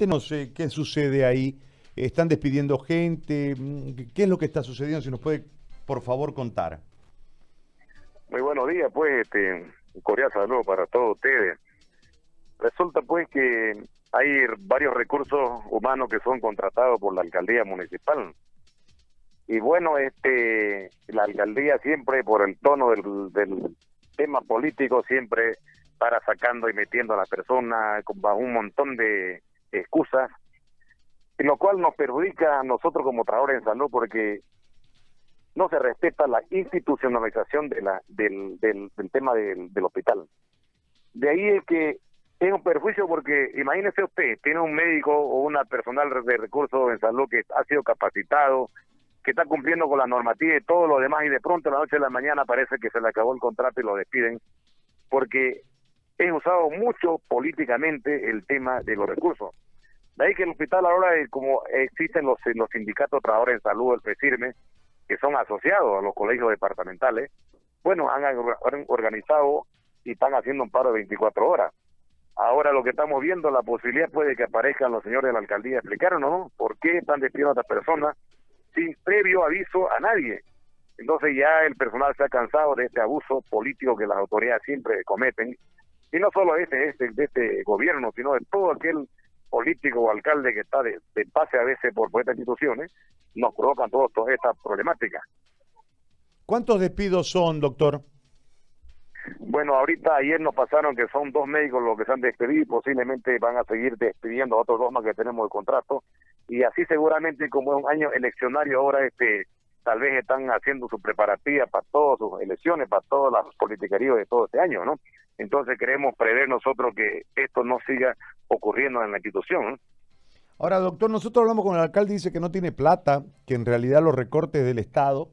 cuéntenos qué sucede ahí. ¿Están despidiendo gente? Mm, ¿Qué es lo que está sucediendo? Si nos puede, por favor, contar. Muy buenos días, pues, este, un cordial saludo para todos ustedes. Resulta, pues, que hay varios recursos humanos que son contratados por la alcaldía municipal. Y bueno, este, la alcaldía siempre, por el tono del, tema político, siempre para sacando y metiendo a la persona bajo un montón de excusas, lo cual nos perjudica a nosotros como trabajadores en salud porque no se respeta la institucionalización de la, del, del, tema del, del, hospital. De ahí es que es un perjuicio porque imagínese usted, tiene un médico o una personal de recursos en salud que ha sido capacitado, que está cumpliendo con la normativa y todo lo demás y de pronto a la noche de la mañana parece que se le acabó el contrato y lo despiden porque es usado mucho políticamente el tema de los recursos. De ahí que el hospital ahora, como existen los, los sindicatos trabajadores en salud, el PESIRME, que son asociados a los colegios departamentales, bueno, han organizado y están haciendo un paro de 24 horas. Ahora lo que estamos viendo, la posibilidad puede que aparezcan los señores de la alcaldía explicaron, ¿no? ¿Por qué están despidiendo a estas personas sin previo aviso a nadie? Entonces ya el personal se ha cansado de este abuso político que las autoridades siempre cometen y no solo este, este, de este gobierno, sino de todo aquel político o alcalde que está de, pase a veces por, estas instituciones, nos provocan todas estas problemáticas. ¿Cuántos despidos son, doctor? Bueno, ahorita ayer nos pasaron que son dos médicos los que se han despedido y posiblemente van a seguir despidiendo a otros dos más que tenemos de contrato. Y así seguramente como es un año eleccionario ahora, este tal vez están haciendo su preparativa para todas sus elecciones, para todas las politiquerías de todo este año, ¿no? Entonces queremos prever nosotros que esto no siga ocurriendo en la institución. Ahora, doctor, nosotros hablamos con el alcalde, dice que no tiene plata, que en realidad los recortes del Estado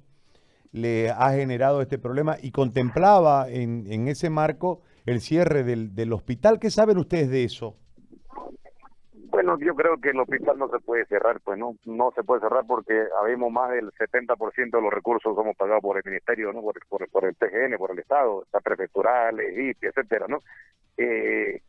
le ha generado este problema y contemplaba en, ese marco el cierre del hospital. ¿Qué saben ustedes de eso? Bueno, yo creo que el hospital no se puede cerrar, pues no no se puede cerrar porque habemos más del 70% de los recursos somos pagados por el ministerio, no por, por, el TGN, por el Estado, está prefectural, EGIP, etcétera, ¿no? Eh,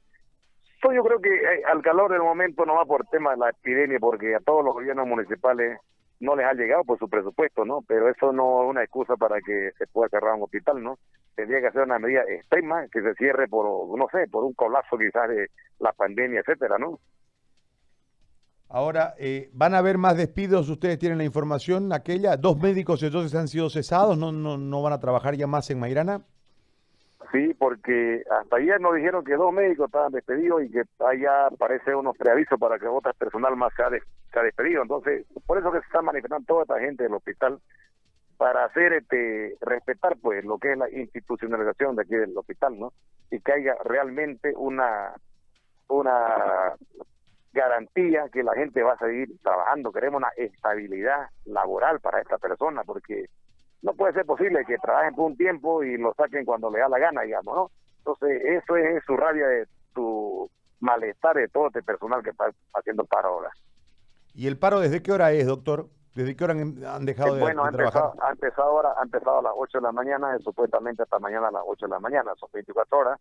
yo creo que eh, al calor del momento no va por tema de la epidemia, porque a todos los gobiernos municipales no les ha llegado por su presupuesto, ¿no? Pero eso no es una excusa para que se pueda cerrar un hospital, ¿no? Tendría que ser una medida extrema que se cierre por, no sé, por un colapso quizás de la pandemia, etcétera, ¿no? Ahora, eh, ¿van a haber más despidos? ¿Ustedes tienen la información aquella? ¿Dos médicos entonces han sido cesados? ¿No, no, no van a trabajar ya más en Mairana? Sí, porque hasta ayer nos dijeron que dos médicos estaban despedidos y que allá aparece unos preavisos para que otras personal más se ha, despedido. Entonces, por eso que se está manifestando toda esta gente del hospital para hacer este respetar pues lo que es la institucionalización de aquí del hospital, ¿no? Y que haya realmente una una garantía que la gente va a seguir trabajando. Queremos una estabilidad laboral para esta persona, porque no puede ser posible que trabajen por un tiempo y lo saquen cuando le da la gana, digamos, ¿no? Entonces, eso es su rabia, de su malestar de todo este personal que está haciendo paro ahora. ¿Y el paro desde qué hora es, doctor? ¿Desde qué hora han dejado de, bueno, ha empezado, ha empezado ahora, ha empezado a las 8 de la mañana, supuestamente hasta mañana a las 8 de la mañana, son 24 horas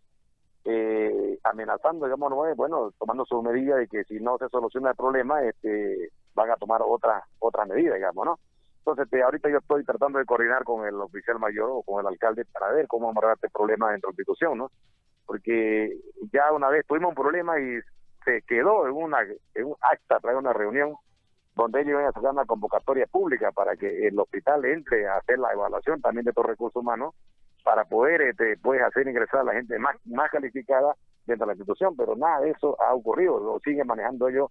eh, amenazando, digamos, bueno, tomando su medida de que si no se soluciona el problema, este, van a tomar otras otras medidas, digamos, ¿no? Entonces, este, ahorita yo estoy tratando de coordinar con el oficial mayor o con el alcalde para ver cómo vamos a este problema dentro de la institución, ¿no? Porque ya una vez tuvimos un problema y se quedó en, una, en un acta, trae una reunión donde ellos iban a hacer una convocatoria pública para que el hospital entre a hacer la evaluación también de estos recursos humanos para poder este, pues, hacer ingresar a la gente más, más calificada dentro de la institución, pero nada de eso ha ocurrido, lo siguen manejando ellos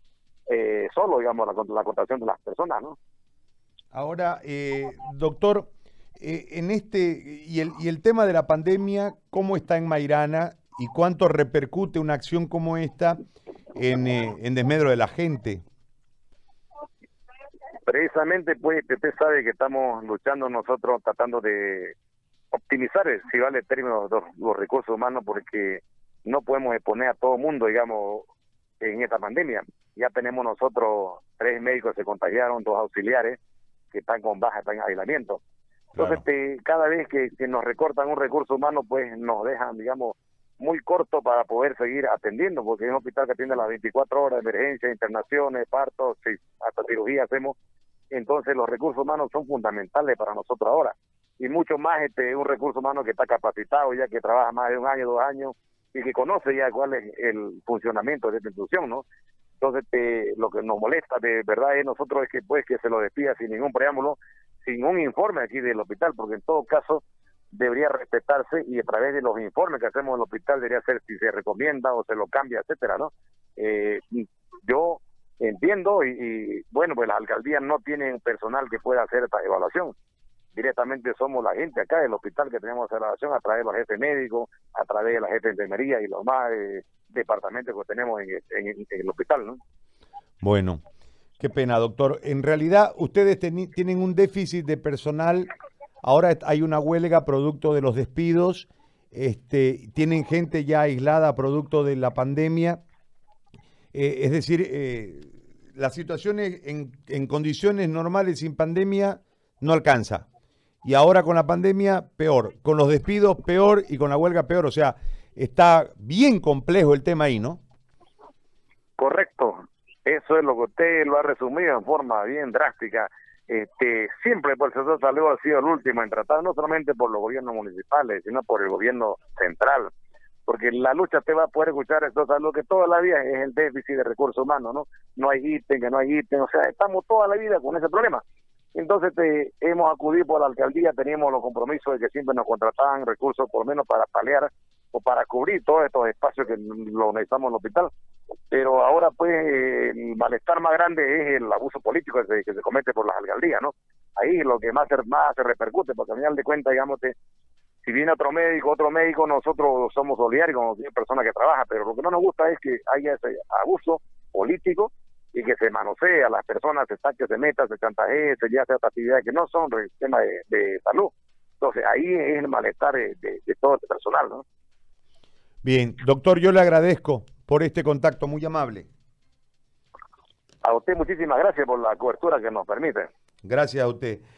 eh, solo, digamos, la, la contratación de las personas, ¿no? Ahora, eh, doctor, eh, en este, y el, y el tema de la pandemia, ¿cómo está en Mairana y cuánto repercute una acción como esta en, en desmedro de la gente? Precisamente, pues, usted sabe que estamos luchando nosotros tratando de optimizar, eh, si vale el término, los, recursos humanos, porque no podemos exponer a todo el mundo, digamos, en esta pandemia. Ya tenemos nosotros tres médicos que se contagiaron, dos auxiliares que están con baja, están en aislamiento. Entonces, este, cada vez que, nos recortan un recurso humano, pues nos dejan, digamos, muy corto para poder seguir atendiendo, porque es un hospital que atiende las 24 horas, emergencia, internaciones, partos, hasta cirugía hacemos. Entonces los recursos humanos son fundamentales para nosotros ahora. Y mucho más este un recurso humano que está capacitado, ya que trabaja más de un año, dos años, y que conoce ya cuál es el funcionamiento de esta institución, ¿no? Entonces, este, lo que nos molesta de verdad es nosotros es que pues que se lo despida sin ningún preámbulo, sin un informe aquí del hospital, porque en todo caso debería respetarse y a través de los informes que hacemos en el hospital debería ser si se recomienda o se lo cambia, etcétera, ¿no? Eh, yo entiendo y, bueno, pues las alcaldías no tienen personal que pueda hacer esta evaluación. Directamente somos la gente acá del hospital que tenemos esa evaluación a través de los jefes médicos, a través de la jefe de enfermería y los más eh, departamentos que tenemos en, el hospital, ¿no? Bueno, qué pena, doctor. En realidad, ustedes tienen un déficit de personal. Ahora hay una huelga producto de los despidos. Este, tienen gente ya aislada producto de la pandemia. Eh, es decir, eh, la situación en, en condiciones normales sin pandemia no alcanza. Y ahora con la pandemia, peor. Con los despidos, peor. Y con la huelga, peor. O sea, está bien complejo el tema ahí, ¿no? Correcto. Eso es lo que usted lo ha resumido en forma bien drástica. Este, siempre por el sector salud ha sido el último en tratar, no solamente por los gobiernos municipales, sino por el gobierno central. Porque la lucha te va a poder escuchar esto salud que toda la vida es el déficit de recursos humanos, ¿no? No hay ítem, que no hay ítem, o sea, estamos toda la vida con ese problema. Entonces te, hemos acudido por la alcaldía, teníamos los compromisos de que siempre nos contrataban recursos por lo menos para paliar o para cubrir todos estos espacios que lo necesitamos en el hospital. Pero ahora, pues, el malestar más grande es el abuso político que se, comete por las alcaldías, ¿no? Ahí lo que más, más se repercute, porque al final de cuentas, digamos, si viene otro médico, otro médico, nosotros somos solidarios con personas que trabajan, pero lo que no nos gusta es que haya ese abuso político y que se manosee a las personas, se saque, se meta, se chantajee, se hace otras actividades que no son tema de, salud. Entonces ahí es el malestar de, de todo el personal, ¿no? Bien, doctor, yo le agradezco por este contacto muy amable. A usted muchísimas gracias por la cobertura que nos permite. Gracias a usted.